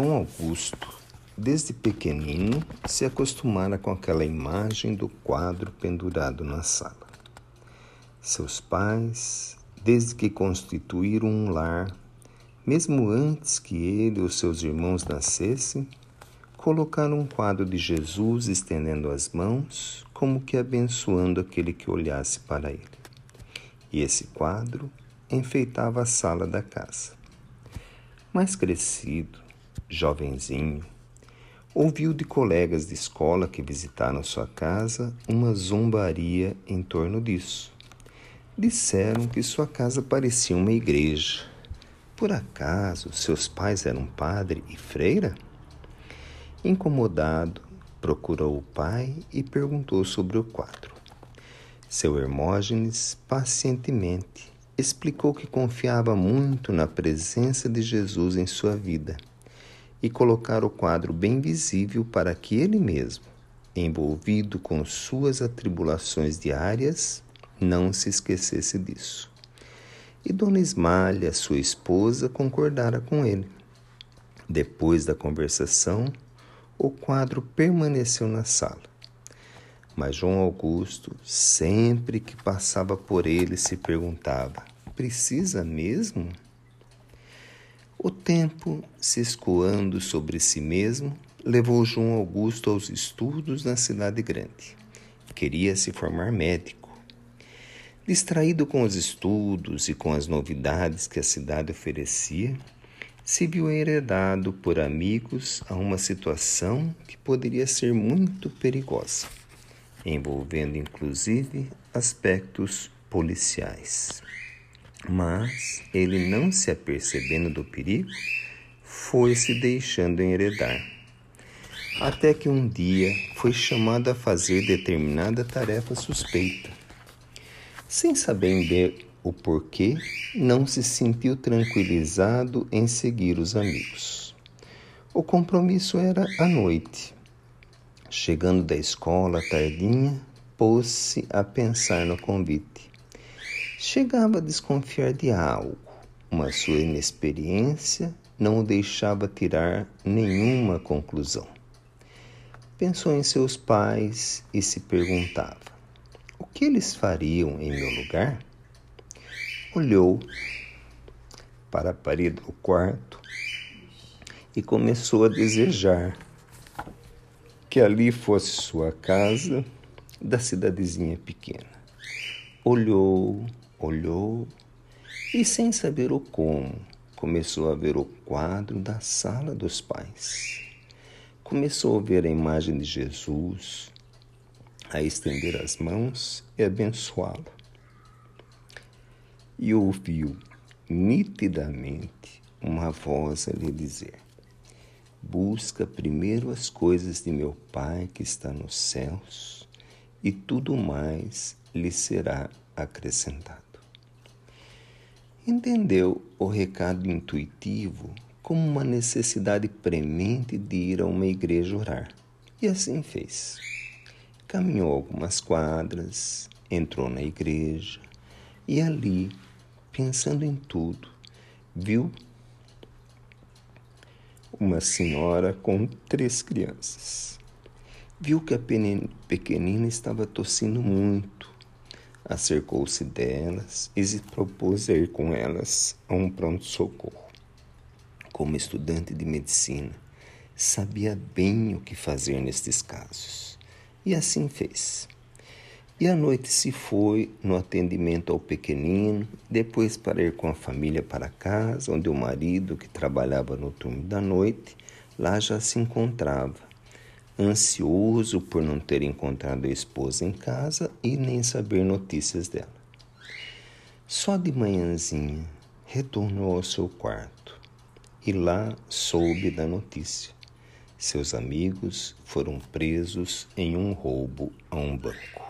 João Augusto, desde pequenino, se acostumara com aquela imagem do quadro pendurado na sala. Seus pais, desde que constituíram um lar, mesmo antes que ele ou seus irmãos nascessem, colocaram um quadro de Jesus estendendo as mãos, como que abençoando aquele que olhasse para ele. E esse quadro enfeitava a sala da casa. Mais crescido, jovenzinho, ouviu de colegas de escola que visitaram sua casa uma zombaria em torno disso. Disseram que sua casa parecia uma igreja. Por acaso seus pais eram padre e freira? Incomodado, procurou o pai e perguntou sobre o quadro. Seu Hermógenes pacientemente explicou que confiava muito na presença de Jesus em sua vida e colocar o quadro bem visível para que ele mesmo, envolvido com suas atribulações diárias, não se esquecesse disso. E Dona Ismalha, sua esposa, concordara com ele. Depois da conversação, o quadro permaneceu na sala. Mas João Augusto, sempre que passava por ele, se perguntava: precisa mesmo? O tempo, se escoando sobre si mesmo, levou João Augusto aos estudos na cidade grande. Queria se formar médico. Distraído com os estudos e com as novidades que a cidade oferecia, se viu enredado por amigos a uma situação que poderia ser muito perigosa envolvendo inclusive aspectos policiais. Mas ele, não se apercebendo do perigo, foi se deixando enredar. Até que um dia foi chamado a fazer determinada tarefa suspeita. Sem saber o porquê, não se sentiu tranquilizado em seguir os amigos. O compromisso era à noite Chegando da escola tardinha, pôs-se a pensar no convite. Chegava a desconfiar de algo, mas sua inexperiência não o deixava tirar nenhuma conclusão. Pensou em seus pais e se perguntava: o que eles fariam em meu lugar? Olhou para a parede do quarto e começou a desejar que ali fosse sua casa da cidadezinha pequena. Olhou, olhou e, sem saber o como, começou a ver o quadro da sala dos pais. Começou a ver a imagem de Jesus, a estender as mãos e abençoá-lo. E ouviu nitidamente uma voz a lhe dizer: Busca primeiro as coisas de meu Pai que está nos céus, e tudo mais lhe será acrescentado. Entendeu o recado intuitivo como uma necessidade premente de ir a uma igreja orar, e assim fez. Caminhou algumas quadras, entrou na igreja e ali, pensando em tudo, viu uma senhora com três crianças. Viu que a pequenina estava tossindo muito. Acercou-se delas e se propôs a ir com elas a um pronto-socorro. Como estudante de medicina, sabia bem o que fazer nestes casos. E assim fez. E à noite se foi no atendimento ao pequenino, depois para ir com a família para casa, onde o marido, que trabalhava no turno da noite, lá já se encontrava, ansioso por não ter encontrado a esposa em casa e nem saber notícias dela. Só de manhãzinha retornou ao seu quarto e lá soube da notícia. Seus amigos foram presos em um roubo a um banco.